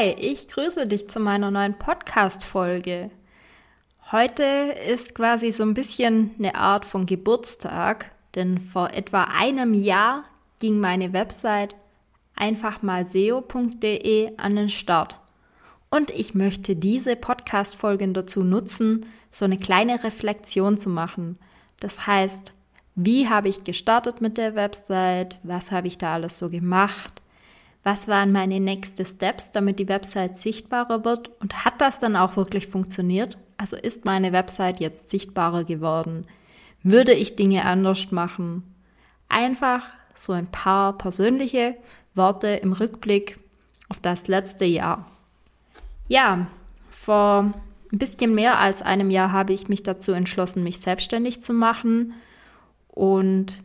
Hi, ich grüße dich zu meiner neuen Podcast-Folge. Heute ist quasi so ein bisschen eine Art von Geburtstag, denn vor etwa einem Jahr ging meine Website einfachmalseo.de an den Start. Und ich möchte diese Podcast-Folgen dazu nutzen, so eine kleine Reflexion zu machen. Das heißt, wie habe ich gestartet mit der Website? Was habe ich da alles so gemacht? Was waren meine nächsten Steps, damit die Website sichtbarer wird und hat das dann auch wirklich funktioniert? Also ist meine Website jetzt sichtbarer geworden? Würde ich Dinge anders machen? Einfach so ein paar persönliche Worte im Rückblick auf das letzte Jahr. Ja, vor ein bisschen mehr als einem Jahr habe ich mich dazu entschlossen, mich selbstständig zu machen und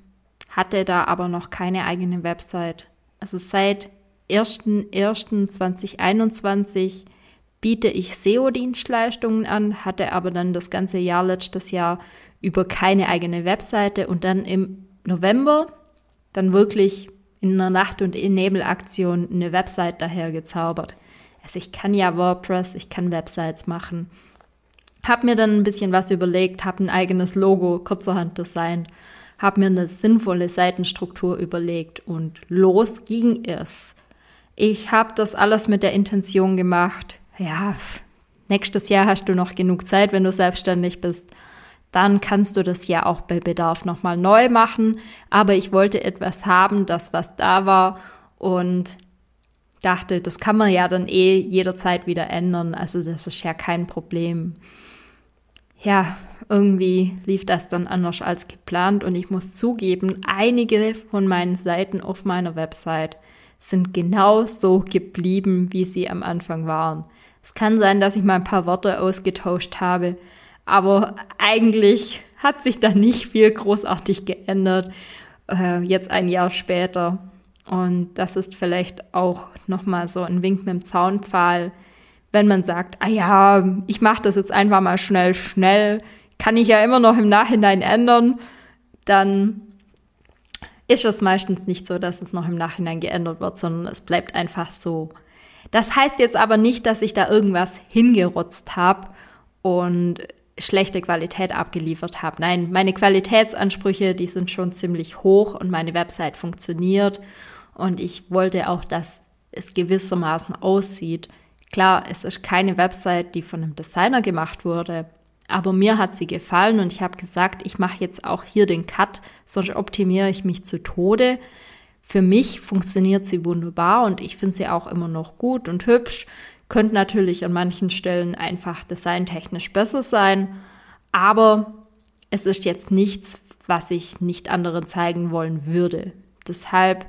hatte da aber noch keine eigene Website. Also seit 1.1.2021 biete ich SEO-Dienstleistungen an, hatte aber dann das ganze Jahr letztes Jahr über keine eigene Webseite und dann im November dann wirklich in einer Nacht- und Nebelaktion eine Website daher gezaubert. Also ich kann ja WordPress, ich kann Websites machen. Hab mir dann ein bisschen was überlegt, habe ein eigenes Logo kurzerhand designt, habe mir eine sinnvolle Seitenstruktur überlegt und los ging es. Ich habe das alles mit der Intention gemacht, ja, nächstes Jahr hast du noch genug Zeit, wenn du selbstständig bist. Dann kannst du das ja auch bei Bedarf nochmal neu machen. Aber ich wollte etwas haben, das was da war und dachte, das kann man ja dann eh jederzeit wieder ändern. Also das ist ja kein Problem. Ja, irgendwie lief das dann anders als geplant und ich muss zugeben, einige von meinen Seiten auf meiner Website sind genau so geblieben, wie sie am Anfang waren. Es kann sein, dass ich mal ein paar Worte ausgetauscht habe, aber eigentlich hat sich da nicht viel großartig geändert, äh, jetzt ein Jahr später. Und das ist vielleicht auch nochmal so ein Wink mit dem Zaunpfahl, wenn man sagt, ah ja, ich mache das jetzt einfach mal schnell, schnell, kann ich ja immer noch im Nachhinein ändern, dann ist es meistens nicht so, dass es noch im Nachhinein geändert wird, sondern es bleibt einfach so. Das heißt jetzt aber nicht, dass ich da irgendwas hingerotzt habe und schlechte Qualität abgeliefert habe. Nein, meine Qualitätsansprüche, die sind schon ziemlich hoch und meine Website funktioniert und ich wollte auch, dass es gewissermaßen aussieht. Klar, es ist keine Website, die von einem Designer gemacht wurde, aber mir hat sie gefallen und ich habe gesagt, ich mache jetzt auch hier den Cut, sonst optimiere ich mich zu Tode. Für mich funktioniert sie wunderbar und ich finde sie auch immer noch gut und hübsch. Könnte natürlich an manchen Stellen einfach designtechnisch besser sein, aber es ist jetzt nichts, was ich nicht anderen zeigen wollen würde. Deshalb,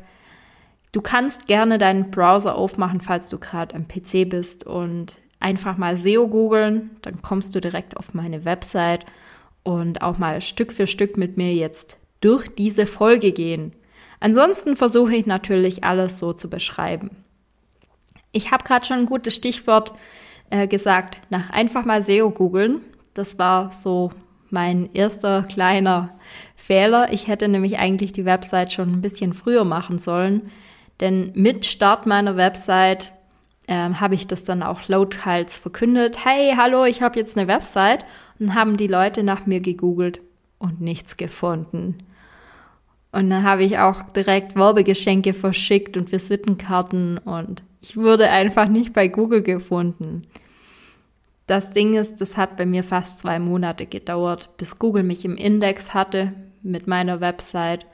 du kannst gerne deinen Browser aufmachen, falls du gerade am PC bist und einfach mal SEO googeln, dann kommst du direkt auf meine Website und auch mal Stück für Stück mit mir jetzt durch diese Folge gehen. Ansonsten versuche ich natürlich alles so zu beschreiben. Ich habe gerade schon ein gutes Stichwort äh, gesagt, nach einfach mal SEO googeln. Das war so mein erster kleiner Fehler. Ich hätte nämlich eigentlich die Website schon ein bisschen früher machen sollen, denn mit Start meiner Website ähm, habe ich das dann auch lauthals verkündet. Hey, hallo, ich habe jetzt eine Website. Und haben die Leute nach mir gegoogelt und nichts gefunden. Und dann habe ich auch direkt Werbegeschenke verschickt und Visitenkarten und ich wurde einfach nicht bei Google gefunden. Das Ding ist, das hat bei mir fast zwei Monate gedauert, bis Google mich im Index hatte mit meiner Website.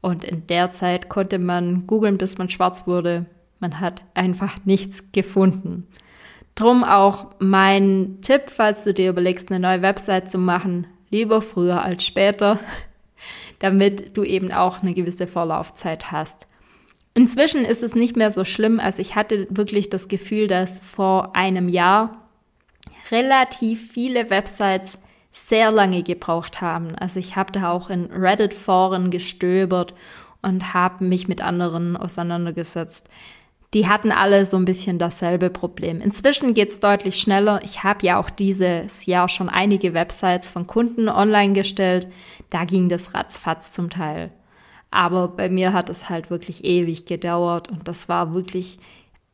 Und in der Zeit konnte man googeln, bis man schwarz wurde. Man hat einfach nichts gefunden. Drum auch mein Tipp, falls du dir überlegst, eine neue Website zu machen, lieber früher als später, damit du eben auch eine gewisse Vorlaufzeit hast. Inzwischen ist es nicht mehr so schlimm, als ich hatte wirklich das Gefühl, dass vor einem Jahr relativ viele Websites sehr lange gebraucht haben. Also ich habe da auch in Reddit-Foren gestöbert und habe mich mit anderen auseinandergesetzt. Die hatten alle so ein bisschen dasselbe Problem. Inzwischen geht's deutlich schneller. Ich habe ja auch dieses Jahr schon einige Websites von Kunden online gestellt. Da ging das ratzfatz zum Teil. Aber bei mir hat es halt wirklich ewig gedauert und das war wirklich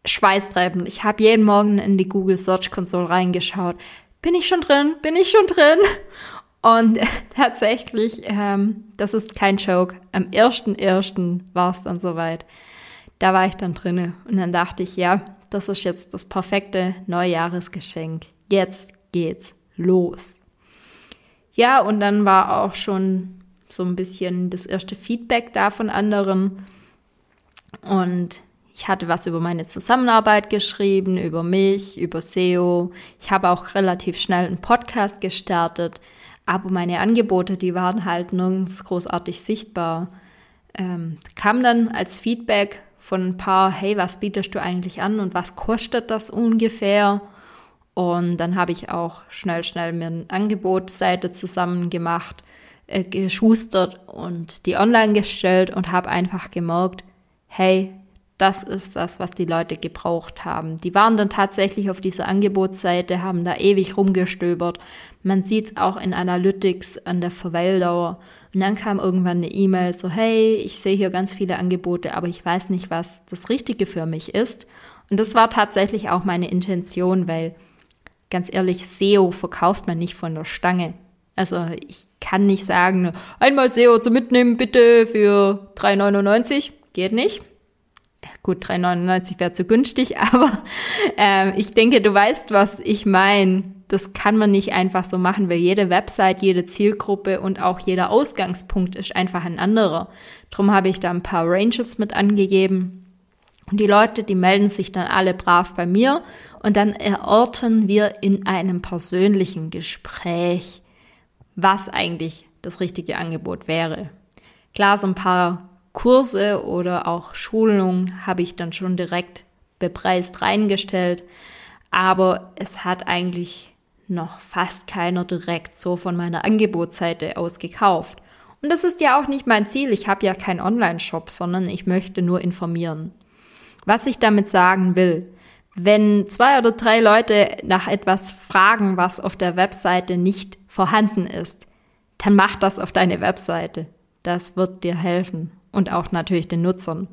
schweißtreibend. Ich habe jeden Morgen in die Google Search Console reingeschaut. Bin ich schon drin? Bin ich schon drin? Und tatsächlich, ähm, das ist kein Joke. Am 1.1. war es dann soweit. Da war ich dann drinne und dann dachte ich, ja, das ist jetzt das perfekte Neujahresgeschenk. Jetzt geht's los. Ja, und dann war auch schon so ein bisschen das erste Feedback da von anderen. Und ich hatte was über meine Zusammenarbeit geschrieben, über mich, über SEO. Ich habe auch relativ schnell einen Podcast gestartet, aber meine Angebote, die waren halt nirgends großartig sichtbar. Ähm, kam dann als Feedback von ein paar, hey, was bietest du eigentlich an und was kostet das ungefähr? Und dann habe ich auch schnell, schnell mir eine Angebotsseite zusammen gemacht äh, geschustert und die online gestellt und habe einfach gemerkt, hey, das ist das, was die Leute gebraucht haben. Die waren dann tatsächlich auf dieser Angebotsseite, haben da ewig rumgestöbert. Man sieht es auch in Analytics an der Verweildauer. Und dann kam irgendwann eine E-Mail so, hey, ich sehe hier ganz viele Angebote, aber ich weiß nicht, was das Richtige für mich ist. Und das war tatsächlich auch meine Intention, weil ganz ehrlich, SEO verkauft man nicht von der Stange. Also ich kann nicht sagen, einmal SEO zu mitnehmen bitte für 3,99. Geht nicht. Gut, 3,99 wäre zu günstig, aber äh, ich denke, du weißt, was ich meine. Das kann man nicht einfach so machen, weil jede Website, jede Zielgruppe und auch jeder Ausgangspunkt ist einfach ein anderer. Drum habe ich da ein paar Ranges mit angegeben. Und die Leute, die melden sich dann alle brav bei mir und dann erörtern wir in einem persönlichen Gespräch, was eigentlich das richtige Angebot wäre. Klar, so ein paar Kurse oder auch Schulungen habe ich dann schon direkt bepreist reingestellt, aber es hat eigentlich noch fast keiner direkt so von meiner Angebotsseite aus gekauft. Und das ist ja auch nicht mein Ziel. Ich habe ja keinen Online-Shop, sondern ich möchte nur informieren. Was ich damit sagen will, wenn zwei oder drei Leute nach etwas fragen, was auf der Webseite nicht vorhanden ist, dann mach das auf deine Webseite. Das wird dir helfen und auch natürlich den Nutzern.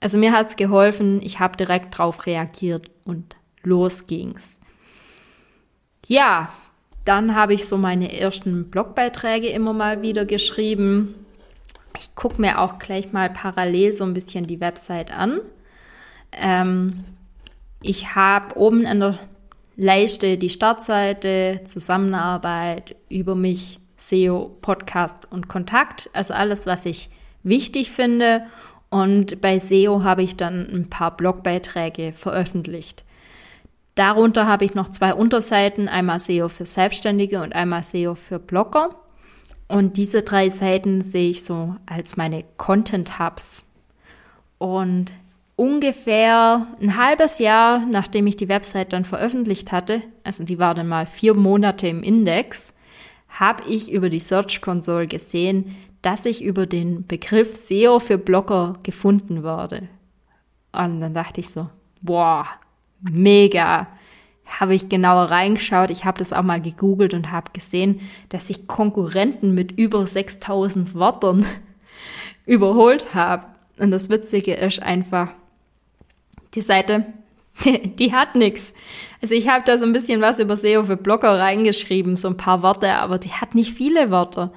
Also mir hat's geholfen, ich habe direkt drauf reagiert und los ging's. Ja, dann habe ich so meine ersten Blogbeiträge immer mal wieder geschrieben. Ich gucke mir auch gleich mal parallel so ein bisschen die Website an. Ähm, ich habe oben an der Leiste die Startseite, Zusammenarbeit, über mich, SEO, Podcast und Kontakt. Also alles, was ich wichtig finde. Und bei SEO habe ich dann ein paar Blogbeiträge veröffentlicht. Darunter habe ich noch zwei Unterseiten, einmal SEO für Selbstständige und einmal SEO für Blogger. Und diese drei Seiten sehe ich so als meine Content Hubs. Und ungefähr ein halbes Jahr, nachdem ich die Website dann veröffentlicht hatte, also die war dann mal vier Monate im Index, habe ich über die Search Console gesehen, dass ich über den Begriff SEO für Blogger gefunden wurde. Und dann dachte ich so, boah, mega. Habe ich genauer reingeschaut. Ich habe das auch mal gegoogelt und habe gesehen, dass ich Konkurrenten mit über 6000 Wörtern überholt habe. Und das Witzige ist einfach, die Seite, die, die hat nix. Also ich habe da so ein bisschen was über SEO für Blogger reingeschrieben, so ein paar Worte, aber die hat nicht viele Wörter.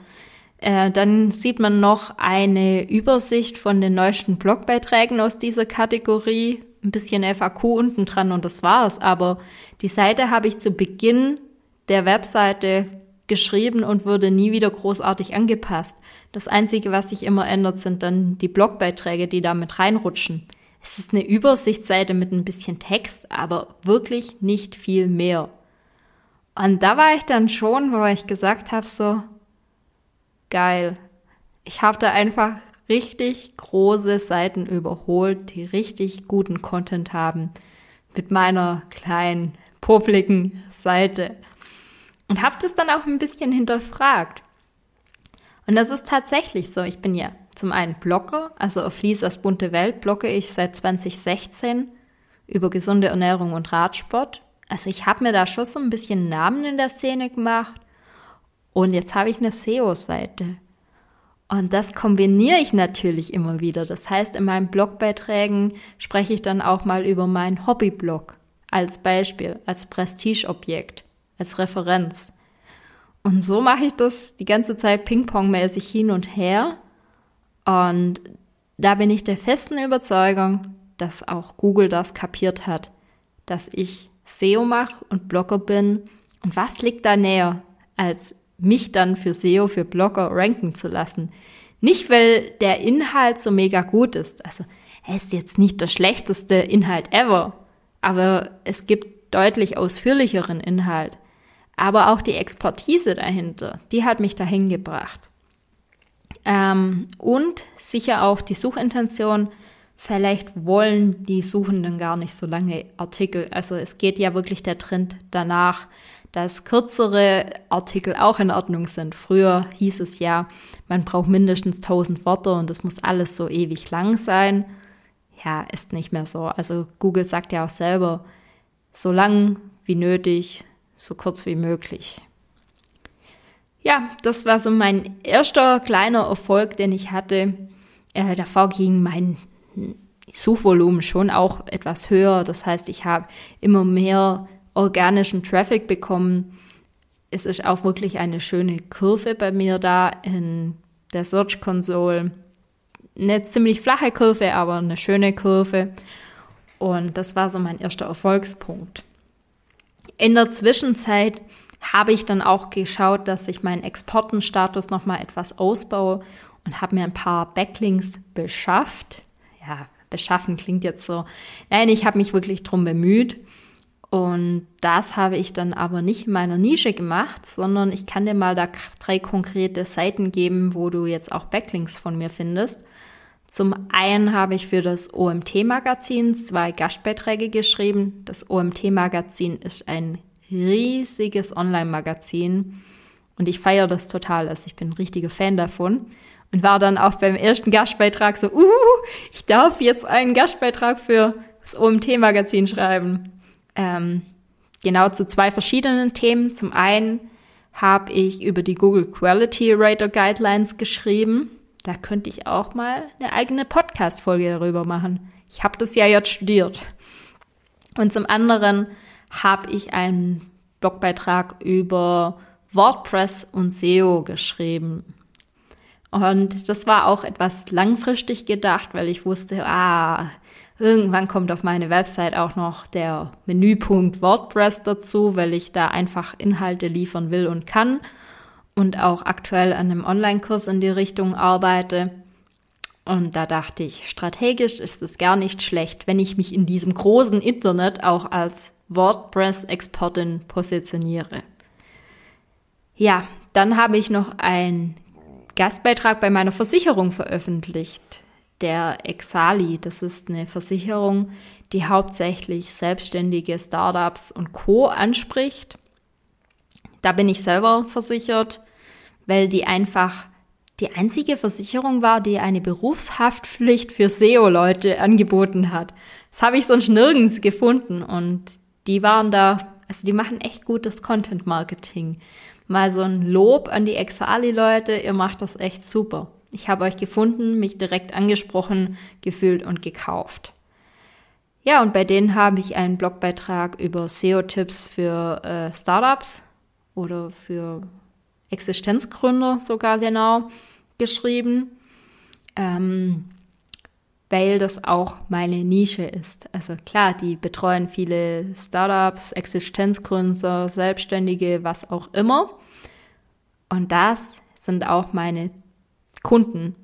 Äh, dann sieht man noch eine Übersicht von den neuesten Blogbeiträgen aus dieser Kategorie, ein bisschen FAQ unten dran und das war's. Aber die Seite habe ich zu Beginn der Webseite geschrieben und wurde nie wieder großartig angepasst. Das Einzige, was sich immer ändert, sind dann die Blogbeiträge, die da mit reinrutschen. Es ist eine Übersichtsseite mit ein bisschen Text, aber wirklich nicht viel mehr. Und da war ich dann schon, wo ich gesagt habe, so geil. Ich habe da einfach richtig große Seiten überholt, die richtig guten Content haben mit meiner kleinen, popligen Seite. Und habe das dann auch ein bisschen hinterfragt. Und das ist tatsächlich so. Ich bin ja zum einen Blogger, also auf Lisas bunte Welt blogge ich seit 2016 über gesunde Ernährung und Radsport. Also ich habe mir da schon so ein bisschen Namen in der Szene gemacht. Und jetzt habe ich eine SEO-Seite. Und das kombiniere ich natürlich immer wieder. Das heißt, in meinen Blogbeiträgen spreche ich dann auch mal über meinen Hobbyblog als Beispiel, als Prestigeobjekt, als Referenz. Und so mache ich das die ganze Zeit ping-pong-mäßig hin und her. Und da bin ich der festen Überzeugung, dass auch Google das kapiert hat, dass ich SEO mache und Blogger bin. Und was liegt da näher, als mich dann für SEO, für Blogger ranken zu lassen? Nicht, weil der Inhalt so mega gut ist. Also, er ist jetzt nicht der schlechteste Inhalt ever, aber es gibt deutlich ausführlicheren Inhalt. Aber auch die Expertise dahinter, die hat mich dahin gebracht. Ähm, und sicher auch die Suchintention. Vielleicht wollen die Suchenden gar nicht so lange Artikel. Also es geht ja wirklich der Trend danach, dass kürzere Artikel auch in Ordnung sind. Früher hieß es ja, man braucht mindestens 1000 Worte und das muss alles so ewig lang sein. Ja, ist nicht mehr so. Also Google sagt ja auch selber, so lang wie nötig, so kurz wie möglich. Ja, das war so mein erster kleiner Erfolg, den ich hatte. Äh, davor ging mein Suchvolumen schon auch etwas höher. Das heißt, ich habe immer mehr organischen Traffic bekommen. Es ist auch wirklich eine schöne Kurve bei mir da in der Search Console. Eine ziemlich flache Kurve, aber eine schöne Kurve. Und das war so mein erster Erfolgspunkt. In der Zwischenzeit habe ich dann auch geschaut, dass ich meinen Exportenstatus nochmal etwas ausbaue und habe mir ein paar Backlinks beschafft. Ja, beschaffen klingt jetzt so. Nein, ich habe mich wirklich drum bemüht. Und das habe ich dann aber nicht in meiner Nische gemacht, sondern ich kann dir mal da drei konkrete Seiten geben, wo du jetzt auch Backlinks von mir findest. Zum einen habe ich für das OMT-Magazin zwei Gastbeiträge geschrieben. Das OMT-Magazin ist ein riesiges Online-Magazin und ich feiere das total. Also ich bin ein richtiger Fan davon und war dann auch beim ersten Gastbeitrag so, uh, ich darf jetzt einen Gastbeitrag für das OMT-Magazin schreiben. Ähm, genau zu zwei verschiedenen Themen. Zum einen habe ich über die Google Quality Rater Guidelines geschrieben. Da könnte ich auch mal eine eigene Podcast-Folge darüber machen. Ich habe das ja jetzt studiert. Und zum anderen habe ich einen Blogbeitrag über WordPress und SEO geschrieben. Und das war auch etwas langfristig gedacht, weil ich wusste, ah, irgendwann kommt auf meine Website auch noch der Menüpunkt WordPress dazu, weil ich da einfach Inhalte liefern will und kann und auch aktuell an einem Online-Kurs in die Richtung arbeite. Und da dachte ich, strategisch ist es gar nicht schlecht, wenn ich mich in diesem großen Internet auch als WordPress-Expertin positioniere. Ja, dann habe ich noch einen Gastbeitrag bei meiner Versicherung veröffentlicht, der Exali. Das ist eine Versicherung, die hauptsächlich selbstständige Startups und Co anspricht. Da bin ich selber versichert, weil die einfach die einzige Versicherung war, die eine Berufshaftpflicht für SEO-Leute angeboten hat. Das habe ich sonst nirgends gefunden und die waren da, also die machen echt gutes Content-Marketing. Mal so ein Lob an die Exali-Leute, ihr macht das echt super. Ich habe euch gefunden, mich direkt angesprochen, gefühlt und gekauft. Ja, und bei denen habe ich einen Blogbeitrag über SEO-Tipps für äh, Startups oder für Existenzgründer sogar genau geschrieben. Ähm, weil das auch meine Nische ist. Also klar, die betreuen viele Startups, Existenzgründer, Selbstständige, was auch immer. Und das sind auch meine Kunden.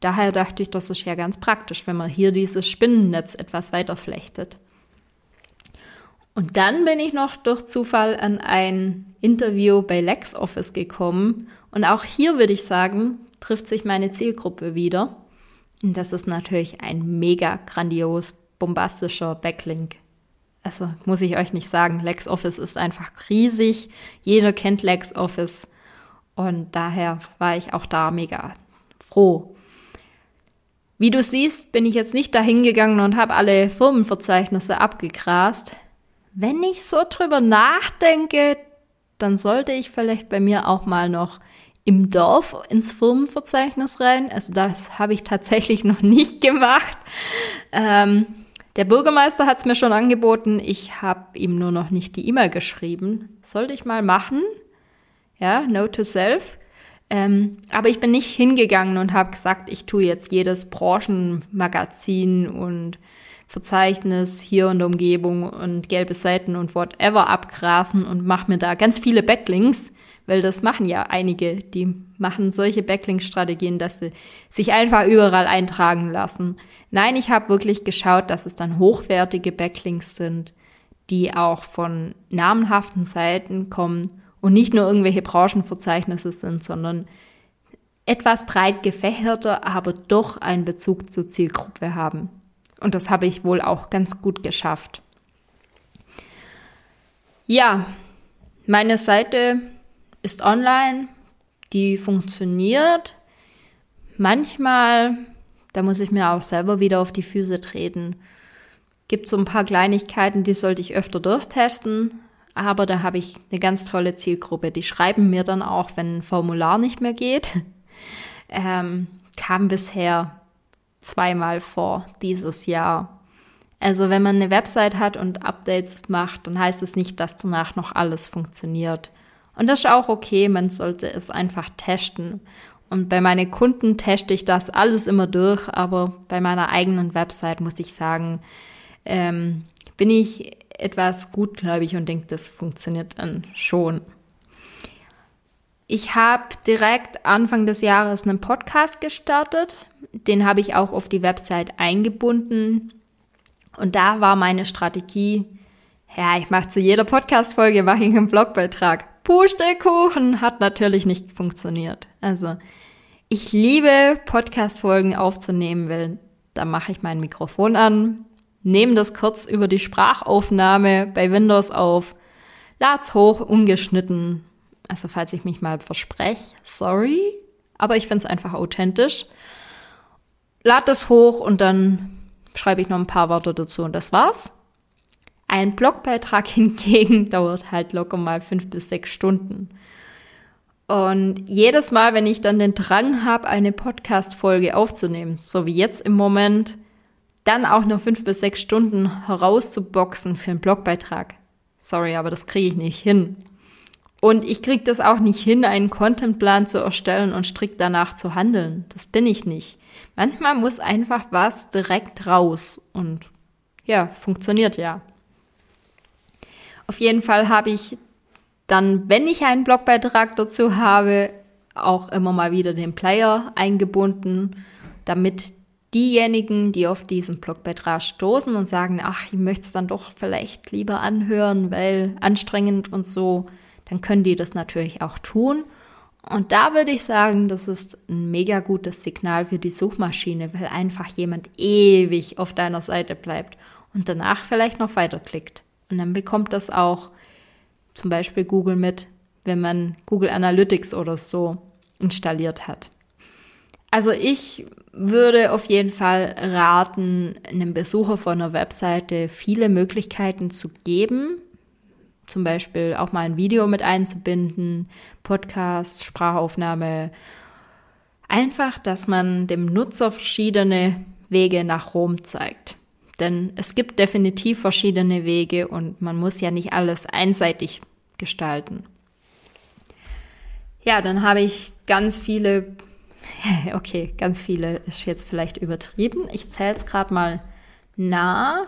Daher dachte ich, das ist ja ganz praktisch, wenn man hier dieses Spinnennetz etwas weiter flechtet. Und dann bin ich noch durch Zufall an ein Interview bei LexOffice gekommen. Und auch hier würde ich sagen, trifft sich meine Zielgruppe wieder. Und das ist natürlich ein mega grandios, bombastischer Backlink. Also muss ich euch nicht sagen, LexOffice ist einfach riesig. Jeder kennt LexOffice. Und daher war ich auch da mega froh. Wie du siehst, bin ich jetzt nicht dahin gegangen und habe alle Firmenverzeichnisse abgegrast. Wenn ich so drüber nachdenke, dann sollte ich vielleicht bei mir auch mal noch im Dorf ins Firmenverzeichnis rein. Also das habe ich tatsächlich noch nicht gemacht. Ähm, der Bürgermeister hat es mir schon angeboten. Ich habe ihm nur noch nicht die E-Mail geschrieben. Sollte ich mal machen. Ja, Note to Self. Ähm, aber ich bin nicht hingegangen und habe gesagt, ich tue jetzt jedes Branchenmagazin und Verzeichnis hier in der Umgebung und gelbe Seiten und whatever abgrasen und mache mir da ganz viele Backlinks, weil das machen ja einige, die machen solche Backlink-Strategien, dass sie sich einfach überall eintragen lassen. Nein, ich habe wirklich geschaut, dass es dann hochwertige Backlinks sind, die auch von namenhaften Seiten kommen und nicht nur irgendwelche Branchenverzeichnisse sind, sondern etwas breit gefächerter, aber doch einen Bezug zur Zielgruppe haben. Und das habe ich wohl auch ganz gut geschafft. Ja, meine Seite ist online, die funktioniert. Manchmal, da muss ich mir auch selber wieder auf die Füße treten, gibt so ein paar Kleinigkeiten, die sollte ich öfter durchtesten. Aber da habe ich eine ganz tolle Zielgruppe. Die schreiben mir dann auch, wenn ein Formular nicht mehr geht. Ähm, kam bisher zweimal vor dieses Jahr. Also wenn man eine Website hat und Updates macht, dann heißt es nicht, dass danach noch alles funktioniert. Und das ist auch okay, man sollte es einfach testen. Und bei meinen Kunden teste ich das alles immer durch, aber bei meiner eigenen Website muss ich sagen, ähm, bin ich etwas gutgläubig und denke, das funktioniert dann schon. Ich habe direkt Anfang des Jahres einen Podcast gestartet. Den habe ich auch auf die Website eingebunden. Und da war meine Strategie, ja, ich mache zu jeder Podcast-Folge mache ich einen Blogbeitrag. Pustekuchen hat natürlich nicht funktioniert. Also, ich liebe Podcast-Folgen aufzunehmen, weil da mache ich mein Mikrofon an, nehme das kurz über die Sprachaufnahme bei Windows auf, lad's hoch, ungeschnitten also falls ich mich mal verspreche, sorry, aber ich finde es einfach authentisch. Lad es hoch und dann schreibe ich noch ein paar Worte dazu und das war's. Ein Blogbeitrag hingegen dauert halt locker mal fünf bis sechs Stunden. Und jedes Mal, wenn ich dann den Drang habe, eine Podcast-Folge aufzunehmen, so wie jetzt im Moment, dann auch noch fünf bis sechs Stunden herauszuboxen für einen Blogbeitrag. Sorry, aber das kriege ich nicht hin. Und ich kriege das auch nicht hin, einen Contentplan zu erstellen und strikt danach zu handeln. Das bin ich nicht. Manchmal muss einfach was direkt raus und ja, funktioniert ja. Auf jeden Fall habe ich dann, wenn ich einen Blogbeitrag dazu habe, auch immer mal wieder den Player eingebunden, damit diejenigen, die auf diesen Blogbeitrag stoßen und sagen, ach, ich möchte es dann doch vielleicht lieber anhören, weil anstrengend und so, dann können die das natürlich auch tun. Und da würde ich sagen, das ist ein mega gutes Signal für die Suchmaschine, weil einfach jemand ewig auf deiner Seite bleibt und danach vielleicht noch weiterklickt. Und dann bekommt das auch zum Beispiel Google mit, wenn man Google Analytics oder so installiert hat. Also ich würde auf jeden Fall raten, einem Besucher von einer Webseite viele Möglichkeiten zu geben, zum Beispiel auch mal ein Video mit einzubinden, Podcast, Sprachaufnahme. Einfach, dass man dem Nutzer verschiedene Wege nach Rom zeigt. Denn es gibt definitiv verschiedene Wege und man muss ja nicht alles einseitig gestalten. Ja, dann habe ich ganz viele, okay, ganz viele ist jetzt vielleicht übertrieben. Ich zähle es gerade mal nach.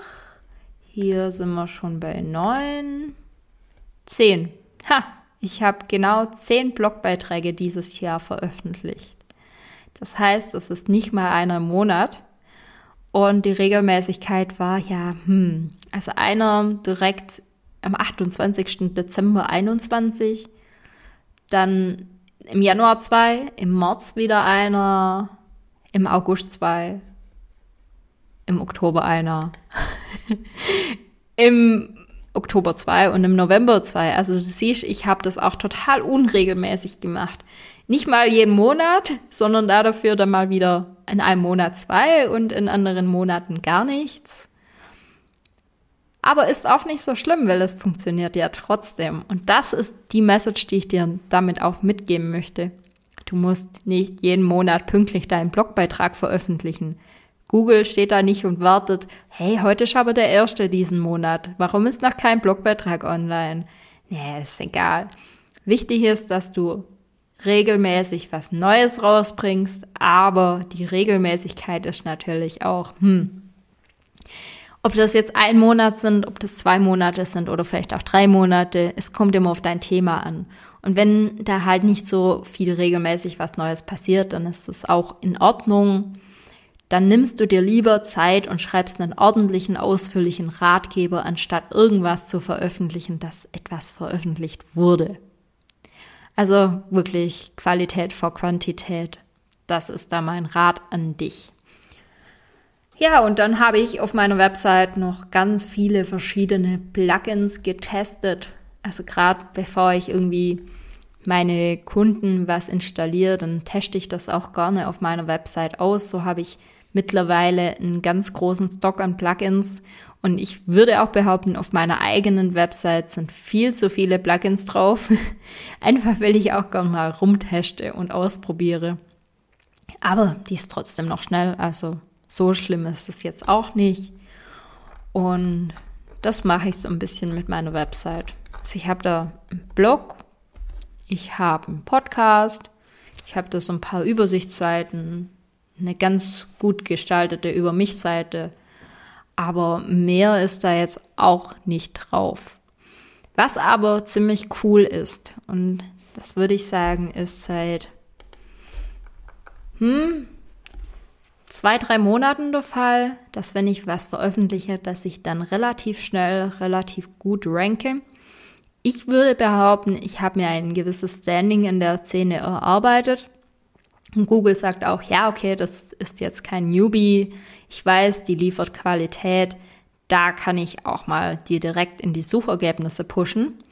Hier sind wir schon bei neun. Zehn. Ha, ich habe genau zehn Blogbeiträge dieses Jahr veröffentlicht. Das heißt, es ist nicht mal einer im Monat. Und die Regelmäßigkeit war ja, hm, also einer direkt am 28. Dezember 21, dann im Januar zwei, im März wieder einer, im August zwei, im Oktober einer, im Oktober zwei und im November zwei. Also du siehst, ich habe das auch total unregelmäßig gemacht. Nicht mal jeden Monat, sondern da dafür dann mal wieder in einem Monat zwei und in anderen Monaten gar nichts. Aber ist auch nicht so schlimm, weil es funktioniert ja trotzdem. Und das ist die Message, die ich dir damit auch mitgeben möchte. Du musst nicht jeden Monat pünktlich deinen Blogbeitrag veröffentlichen. Google steht da nicht und wartet, hey, heute ist aber der erste diesen Monat. Warum ist noch kein Blogbeitrag online? Nee, ist egal. Wichtig ist, dass du regelmäßig was Neues rausbringst, aber die Regelmäßigkeit ist natürlich auch, hm, ob das jetzt ein Monat sind, ob das zwei Monate sind oder vielleicht auch drei Monate, es kommt immer auf dein Thema an. Und wenn da halt nicht so viel regelmäßig was Neues passiert, dann ist das auch in Ordnung. Dann nimmst du dir lieber Zeit und schreibst einen ordentlichen, ausführlichen Ratgeber, anstatt irgendwas zu veröffentlichen, das etwas veröffentlicht wurde. Also wirklich Qualität vor Quantität. Das ist da mein Rat an dich. Ja, und dann habe ich auf meiner Website noch ganz viele verschiedene Plugins getestet. Also gerade bevor ich irgendwie meine Kunden was installiere, dann teste ich das auch gerne auf meiner Website aus. So habe ich mittlerweile einen ganz großen Stock an Plugins und ich würde auch behaupten, auf meiner eigenen Website sind viel zu viele Plugins drauf. Einfach weil ich auch gerne mal rumteste und ausprobiere. Aber die ist trotzdem noch schnell, also so schlimm ist es jetzt auch nicht. Und das mache ich so ein bisschen mit meiner Website. Also ich habe da einen Blog, ich habe einen Podcast, ich habe da so ein paar Übersichtsseiten, eine ganz gut gestaltete Über mich-Seite. Aber mehr ist da jetzt auch nicht drauf. Was aber ziemlich cool ist, und das würde ich sagen, ist seit hm, zwei, drei Monaten der Fall, dass wenn ich was veröffentliche, dass ich dann relativ schnell, relativ gut ranke. Ich würde behaupten, ich habe mir ein gewisses Standing in der Szene erarbeitet. Und Google sagt auch, ja, okay, das ist jetzt kein Newbie. Ich weiß, die liefert Qualität. Da kann ich auch mal die direkt in die Suchergebnisse pushen.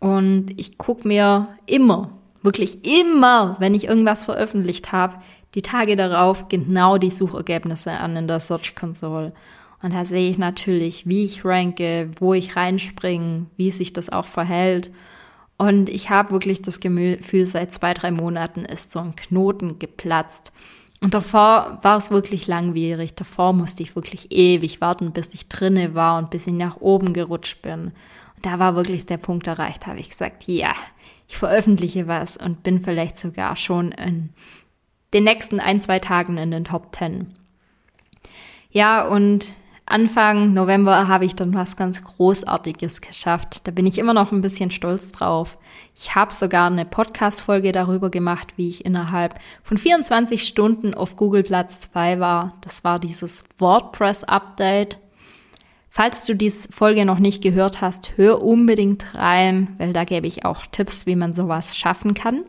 Und ich gucke mir immer, wirklich immer, wenn ich irgendwas veröffentlicht habe, die Tage darauf genau die Suchergebnisse an in der Search Console. Und da sehe ich natürlich, wie ich ranke, wo ich reinspringe, wie sich das auch verhält. Und ich habe wirklich das Gefühl, seit zwei, drei Monaten ist so ein Knoten geplatzt. Und davor war es wirklich langwierig. Davor musste ich wirklich ewig warten, bis ich drinne war und bis ich nach oben gerutscht bin. Und da war wirklich der Punkt erreicht, habe ich gesagt, ja, ich veröffentliche was und bin vielleicht sogar schon in den nächsten ein, zwei Tagen in den Top 10. Ja, und Anfang November habe ich dann was ganz Großartiges geschafft. Da bin ich immer noch ein bisschen stolz drauf. Ich habe sogar eine Podcast-Folge darüber gemacht, wie ich innerhalb von 24 Stunden auf Google Platz 2 war. Das war dieses WordPress-Update. Falls du diese Folge noch nicht gehört hast, hör unbedingt rein, weil da gebe ich auch Tipps, wie man sowas schaffen kann.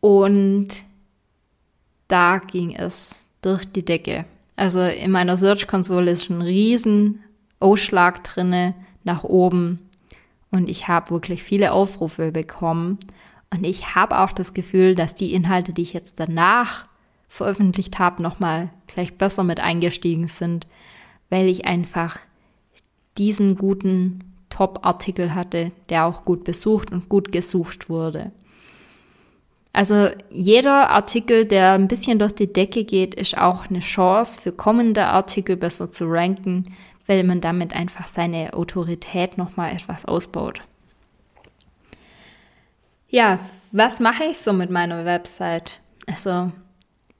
Und da ging es durch die Decke. Also in meiner Search-Konsole ist ein riesen Ausschlag drinne nach oben und ich habe wirklich viele Aufrufe bekommen und ich habe auch das Gefühl, dass die Inhalte, die ich jetzt danach veröffentlicht habe, nochmal gleich besser mit eingestiegen sind, weil ich einfach diesen guten Top-Artikel hatte, der auch gut besucht und gut gesucht wurde. Also jeder Artikel, der ein bisschen durch die Decke geht, ist auch eine Chance für kommende Artikel besser zu ranken, weil man damit einfach seine Autorität nochmal etwas ausbaut. Ja, was mache ich so mit meiner Website? Also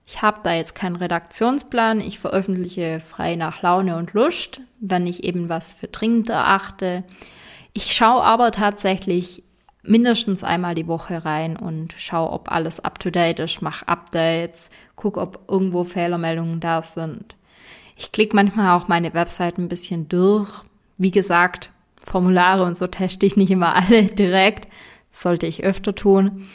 ich habe da jetzt keinen Redaktionsplan. Ich veröffentliche frei nach Laune und Lust, wenn ich eben was für dringend erachte. Ich schaue aber tatsächlich mindestens einmal die Woche rein und schau, ob alles up to date ist, mach Updates, guck, ob irgendwo Fehlermeldungen da sind. Ich klicke manchmal auch meine Website ein bisschen durch. Wie gesagt, Formulare und so teste ich nicht immer alle direkt, sollte ich öfter tun.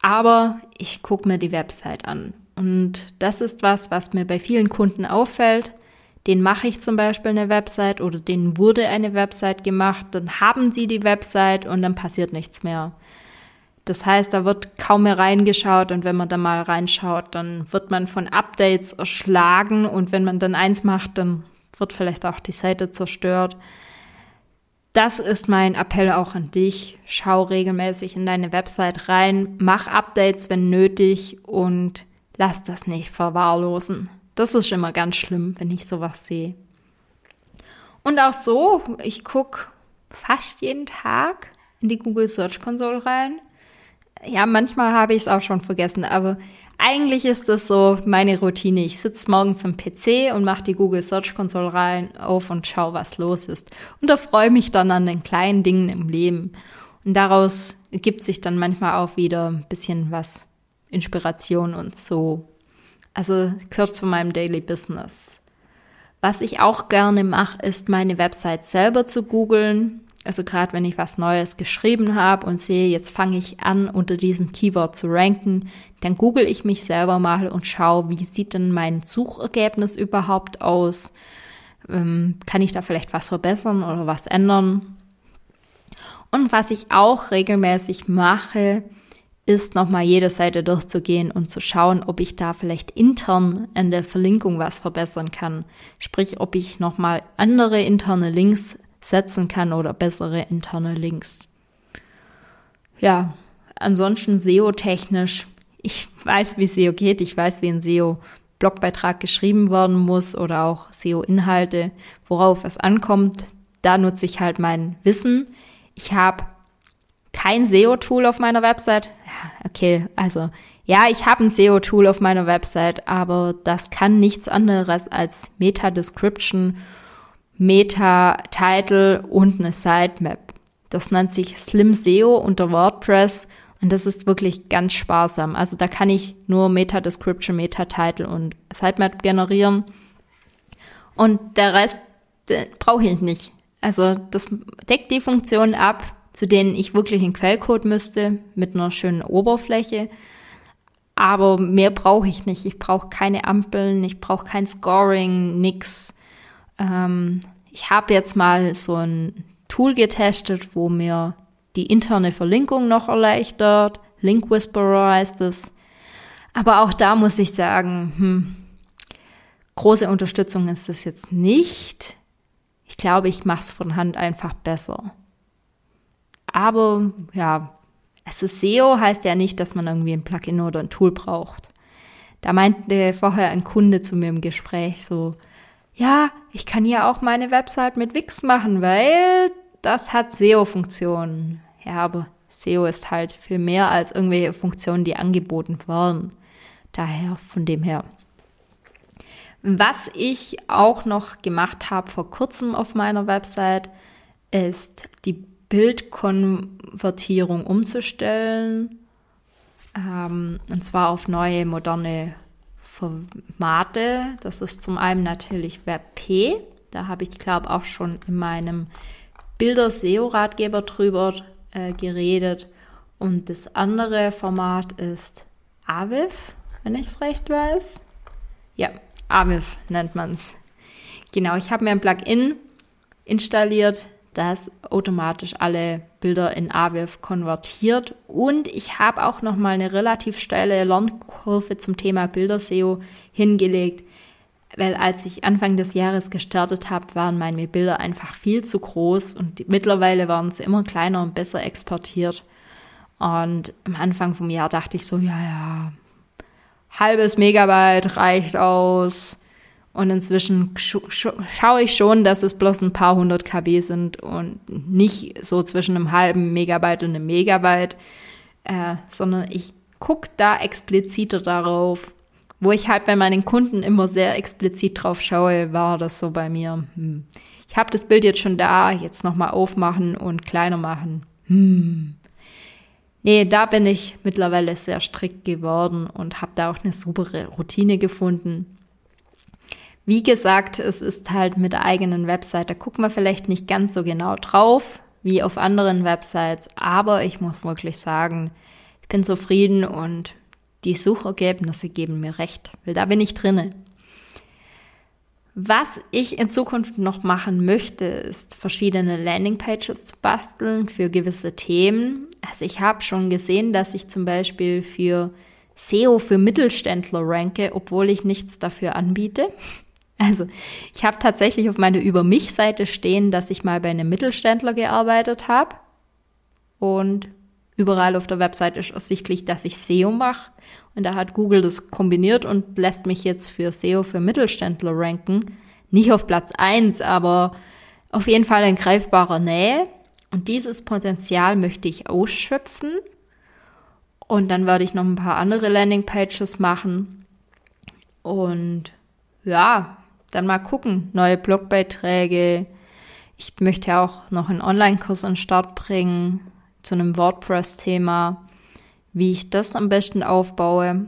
Aber ich gucke mir die Website an. Und das ist was, was mir bei vielen Kunden auffällt. Den mache ich zum Beispiel eine Website oder denen wurde eine Website gemacht, dann haben sie die Website und dann passiert nichts mehr. Das heißt, da wird kaum mehr reingeschaut und wenn man da mal reinschaut, dann wird man von Updates erschlagen und wenn man dann eins macht, dann wird vielleicht auch die Seite zerstört. Das ist mein Appell auch an dich. Schau regelmäßig in deine Website rein, mach Updates, wenn nötig und lass das nicht verwahrlosen. Das ist immer ganz schlimm, wenn ich sowas sehe. Und auch so, ich gucke fast jeden Tag in die Google Search Console rein. Ja, manchmal habe ich es auch schon vergessen, aber eigentlich ist das so meine Routine. Ich sitze morgens am PC und mache die Google Search Console rein auf und schaue, was los ist. Und da freue mich dann an den kleinen Dingen im Leben. Und daraus ergibt sich dann manchmal auch wieder ein bisschen was Inspiration und so. Also gehört zu meinem Daily Business. Was ich auch gerne mache, ist meine Website selber zu googeln. Also gerade wenn ich was Neues geschrieben habe und sehe, jetzt fange ich an, unter diesem Keyword zu ranken, dann google ich mich selber mal und schaue, wie sieht denn mein Suchergebnis überhaupt aus? Ähm, kann ich da vielleicht was verbessern oder was ändern? Und was ich auch regelmäßig mache, ist nochmal jede Seite durchzugehen und zu schauen, ob ich da vielleicht intern an der Verlinkung was verbessern kann. Sprich, ob ich nochmal andere interne Links setzen kann oder bessere interne Links. Ja, ansonsten SEO-technisch, ich weiß, wie SEO geht, ich weiß, wie ein SEO-Blogbeitrag geschrieben werden muss oder auch SEO-Inhalte, worauf es ankommt. Da nutze ich halt mein Wissen. Ich habe kein SEO-Tool auf meiner Website. Ja, okay, also ja, ich habe ein SEO-Tool auf meiner Website, aber das kann nichts anderes als Meta-Description Meta-Title und eine Sitemap. Das nennt sich Slim SEO unter WordPress und das ist wirklich ganz sparsam. Also da kann ich nur Meta-Description, Meta-Title und Sitemap generieren. Und der Rest brauche ich nicht. Also das deckt die Funktionen ab, zu denen ich wirklich einen Quellcode müsste, mit einer schönen Oberfläche. Aber mehr brauche ich nicht. Ich brauche keine Ampeln, ich brauche kein Scoring, nix. Ähm, ich habe jetzt mal so ein Tool getestet, wo mir die interne Verlinkung noch erleichtert. Link Whisperer heißt es. Aber auch da muss ich sagen, hm, große Unterstützung ist das jetzt nicht. Ich glaube, ich mache es von Hand einfach besser. Aber ja, es ist SEO, heißt ja nicht, dass man irgendwie ein Plugin oder ein Tool braucht. Da meinte vorher ein Kunde zu mir im Gespräch so, ja, ich kann ja auch meine Website mit Wix machen, weil das hat SEO-Funktionen. Ja, aber SEO ist halt viel mehr als irgendwelche Funktionen, die angeboten werden. Daher, von dem her. Was ich auch noch gemacht habe vor kurzem auf meiner Website, ist die Bildkonvertierung umzustellen. Ähm, und zwar auf neue, moderne Formate. Das ist zum einen natürlich WebP. Da habe ich, glaube auch schon in meinem Bilder-SEO-Ratgeber drüber äh, geredet. Und das andere Format ist Aviv, wenn ich es recht weiß. Ja, Aviv nennt man es. Genau, ich habe mir ein Plugin installiert, das automatisch alle Bilder in AVIF konvertiert. Und ich habe auch noch mal eine relativ steile Lernkurve zum Thema Bilder-SEO hingelegt, weil als ich Anfang des Jahres gestartet habe, waren meine Bilder einfach viel zu groß und mittlerweile waren sie immer kleiner und besser exportiert. Und am Anfang vom Jahr dachte ich so, ja, ja, halbes Megabyte reicht aus. Und inzwischen sch sch schaue ich schon, dass es bloß ein paar hundert KB sind und nicht so zwischen einem halben Megabyte und einem Megabyte, äh, sondern ich gucke da expliziter darauf. Wo ich halt bei meinen Kunden immer sehr explizit drauf schaue, war das so bei mir. Hm. Ich habe das Bild jetzt schon da, jetzt nochmal aufmachen und kleiner machen. Hm. Nee, da bin ich mittlerweile sehr strikt geworden und habe da auch eine super Routine gefunden. Wie gesagt, es ist halt mit der eigenen Website, da guckt man vielleicht nicht ganz so genau drauf wie auf anderen Websites, aber ich muss wirklich sagen, ich bin zufrieden und die Suchergebnisse geben mir recht, weil da bin ich drinne. Was ich in Zukunft noch machen möchte, ist verschiedene Landingpages zu basteln für gewisse Themen. Also ich habe schon gesehen, dass ich zum Beispiel für SEO für Mittelständler ranke, obwohl ich nichts dafür anbiete. Also ich habe tatsächlich auf meiner Über mich Seite stehen, dass ich mal bei einem Mittelständler gearbeitet habe. Und überall auf der Website ist ersichtlich, dass ich SEO mache. Und da hat Google das kombiniert und lässt mich jetzt für SEO für Mittelständler ranken. Nicht auf Platz eins, aber auf jeden Fall in greifbarer Nähe. Und dieses Potenzial möchte ich ausschöpfen. Und dann werde ich noch ein paar andere Landingpages machen. Und ja, dann mal gucken. Neue Blogbeiträge. Ich möchte auch noch einen Online-Kurs an Start bringen zu einem WordPress-Thema wie ich das am besten aufbaue.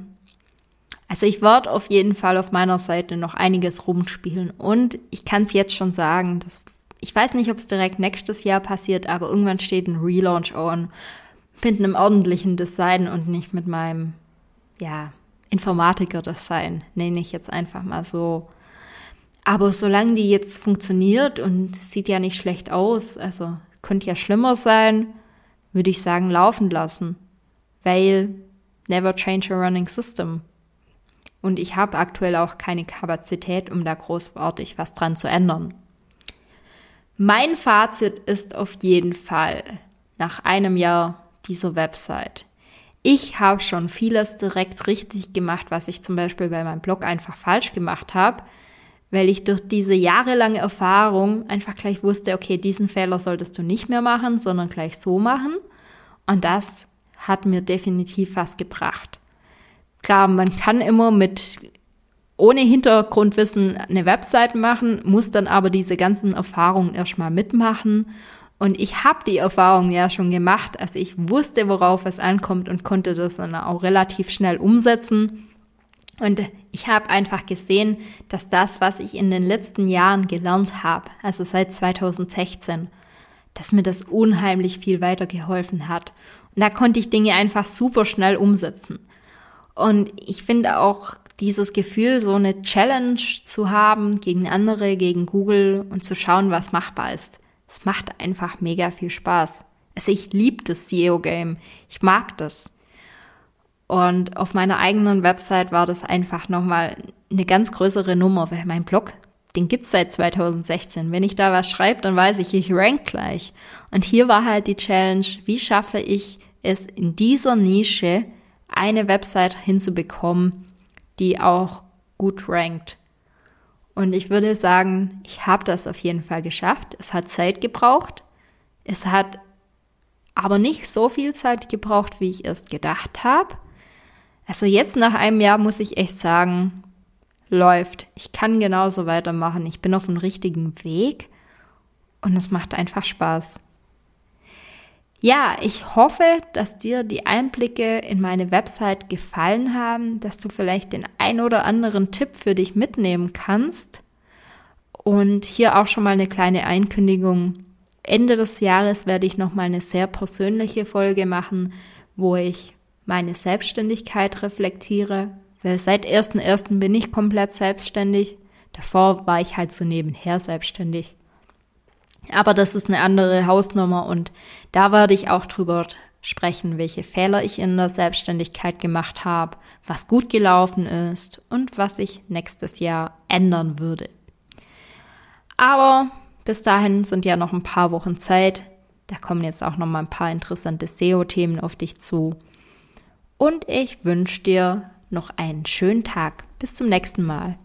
Also ich werde auf jeden Fall auf meiner Seite noch einiges rumspielen und ich kann es jetzt schon sagen, dass, ich weiß nicht, ob es direkt nächstes Jahr passiert, aber irgendwann steht ein Relaunch on mit einem ordentlichen Design und nicht mit meinem, ja, Informatiker-Design, nenne ich jetzt einfach mal so. Aber solange die jetzt funktioniert und sieht ja nicht schlecht aus, also könnte ja schlimmer sein, würde ich sagen, laufen lassen weil never change a running system. Und ich habe aktuell auch keine Kapazität, um da großartig was dran zu ändern. Mein Fazit ist auf jeden Fall nach einem Jahr dieser Website. Ich habe schon vieles direkt richtig gemacht, was ich zum Beispiel bei meinem Blog einfach falsch gemacht habe, weil ich durch diese jahrelange Erfahrung einfach gleich wusste, okay, diesen Fehler solltest du nicht mehr machen, sondern gleich so machen. Und das hat mir definitiv was gebracht. Klar, man kann immer mit ohne Hintergrundwissen eine Website machen, muss dann aber diese ganzen Erfahrungen erstmal mitmachen. Und ich habe die Erfahrungen ja schon gemacht, also ich wusste, worauf es ankommt und konnte das dann auch relativ schnell umsetzen. Und ich habe einfach gesehen, dass das, was ich in den letzten Jahren gelernt habe, also seit 2016, dass mir das unheimlich viel weitergeholfen hat. Und da konnte ich Dinge einfach super schnell umsetzen. Und ich finde auch dieses Gefühl, so eine Challenge zu haben gegen andere, gegen Google und zu schauen, was machbar ist. Es macht einfach mega viel Spaß. Also ich liebe das SEO-Game. Ich mag das. Und auf meiner eigenen Website war das einfach nochmal eine ganz größere Nummer, weil mein Blog den gibt's seit 2016. Wenn ich da was schreibe, dann weiß ich, ich rank gleich. Und hier war halt die Challenge, wie schaffe ich es in dieser Nische eine Website hinzubekommen, die auch gut rankt. Und ich würde sagen, ich habe das auf jeden Fall geschafft. Es hat Zeit gebraucht. Es hat aber nicht so viel Zeit gebraucht, wie ich erst gedacht habe. Also jetzt nach einem Jahr muss ich echt sagen, läuft. Ich kann genauso weitermachen. Ich bin auf dem richtigen Weg und es macht einfach Spaß. Ja, ich hoffe, dass dir die Einblicke in meine Website gefallen haben, dass du vielleicht den ein oder anderen Tipp für dich mitnehmen kannst. Und hier auch schon mal eine kleine Einkündigung. Ende des Jahres werde ich noch mal eine sehr persönliche Folge machen, wo ich meine Selbstständigkeit reflektiere, weil seit 1.1. bin ich komplett selbstständig. Davor war ich halt so nebenher selbstständig. Aber das ist eine andere Hausnummer und da werde ich auch drüber sprechen, welche Fehler ich in der Selbstständigkeit gemacht habe, was gut gelaufen ist und was ich nächstes Jahr ändern würde. Aber bis dahin sind ja noch ein paar Wochen Zeit. Da kommen jetzt auch noch mal ein paar interessante SEO-Themen auf dich zu. Und ich wünsche dir noch einen schönen Tag. Bis zum nächsten Mal.